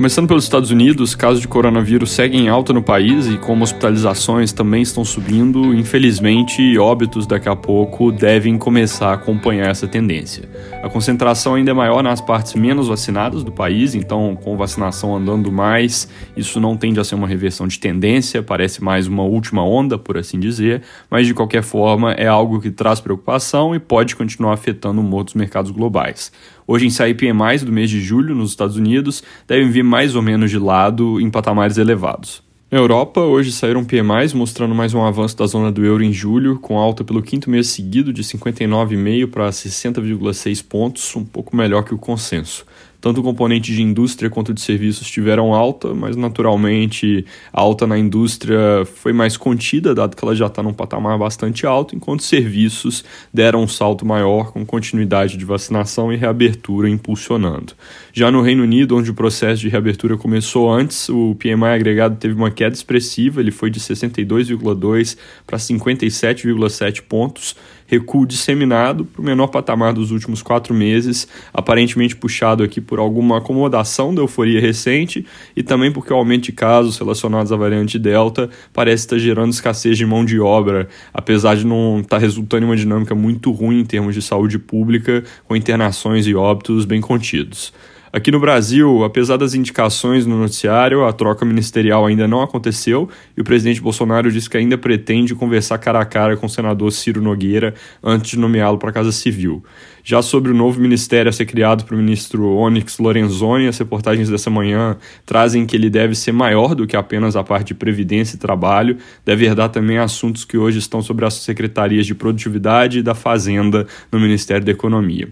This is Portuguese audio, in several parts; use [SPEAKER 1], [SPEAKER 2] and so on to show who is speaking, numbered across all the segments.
[SPEAKER 1] Começando pelos Estados Unidos, casos de coronavírus seguem em alta no país e como hospitalizações também estão subindo, infelizmente óbitos daqui a pouco devem começar a acompanhar essa tendência. A concentração ainda é maior nas partes menos vacinadas do país, então com vacinação andando mais, isso não tende a ser uma reversão de tendência, parece mais uma última onda, por assim dizer, mas de qualquer forma é algo que traz preocupação e pode continuar afetando o humor dos mercados globais. Hoje em sai PMIs do mês de julho nos Estados Unidos devem vir mais ou menos de lado em patamares elevados. Na Europa, hoje saíram PMIs mostrando mais um avanço da zona do euro em julho, com alta pelo quinto mês seguido de 59,5 para 60,6 pontos, um pouco melhor que o consenso. Tanto o componente de indústria quanto de serviços tiveram alta, mas naturalmente a alta na indústria foi mais contida, dado que ela já está num patamar bastante alto, enquanto serviços deram um salto maior, com continuidade de vacinação e reabertura impulsionando. Já no Reino Unido, onde o processo de reabertura começou antes, o PMI agregado teve uma queda expressiva, ele foi de 62,2 para 57,7 pontos recuo disseminado para o menor patamar dos últimos quatro meses, aparentemente puxado aqui por alguma acomodação da euforia recente e também porque o aumento de casos relacionados à variante Delta parece estar gerando escassez de mão de obra, apesar de não estar resultando em uma dinâmica muito ruim em termos de saúde pública, com internações e óbitos bem contidos. Aqui no Brasil, apesar das indicações no noticiário, a troca ministerial ainda não aconteceu e o presidente Bolsonaro disse que ainda pretende conversar cara a cara com o senador Ciro Nogueira antes de nomeá-lo para a Casa Civil. Já sobre o novo ministério a ser criado para o ministro Onyx Lorenzoni, as reportagens dessa manhã trazem que ele deve ser maior do que apenas a parte de previdência e trabalho, deve herdar também assuntos que hoje estão sobre as secretarias de produtividade e da fazenda no Ministério da Economia.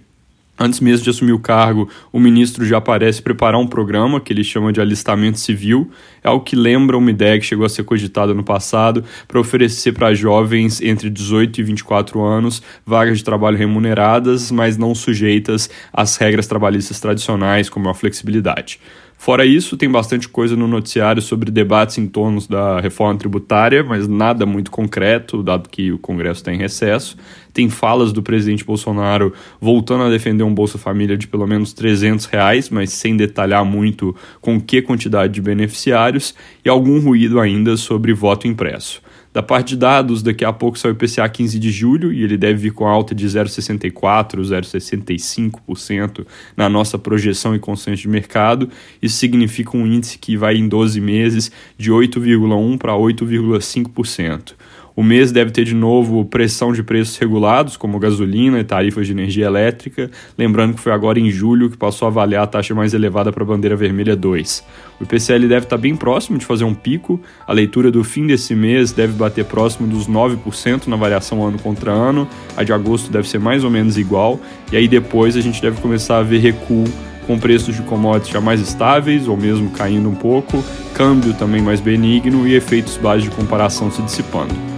[SPEAKER 1] Antes mesmo de assumir o cargo, o ministro já parece preparar um programa que ele chama de alistamento civil. É algo que lembra uma ideia que chegou a ser cogitada no passado para oferecer para jovens entre 18 e 24 anos vagas de trabalho remuneradas, mas não sujeitas às regras trabalhistas tradicionais, como a flexibilidade. Fora isso, tem bastante coisa no noticiário sobre debates em torno da reforma tributária, mas nada muito concreto, dado que o Congresso está em recesso. Tem falas do presidente Bolsonaro voltando a defender um Bolsa Família de pelo menos 300 reais, mas sem detalhar muito com que quantidade de beneficiários, e algum ruído ainda sobre voto impresso. Da parte de dados, daqui a pouco sai o IPCA 15 de julho e ele deve vir com alta de 0,64%, 0,65% na nossa projeção e consenso de mercado. Isso significa um índice que vai em 12 meses de 8,1% para 8,5%. O mês deve ter de novo pressão de preços regulados, como gasolina e tarifas de energia elétrica, lembrando que foi agora em julho que passou a avaliar a taxa mais elevada para a bandeira vermelha 2. O IPCL deve estar bem próximo de fazer um pico, a leitura do fim desse mês deve bater próximo dos 9% na variação ano contra ano, a de agosto deve ser mais ou menos igual, e aí depois a gente deve começar a ver recuo com preços de commodities já mais estáveis ou mesmo caindo um pouco, câmbio também mais benigno e efeitos baixos de comparação se dissipando.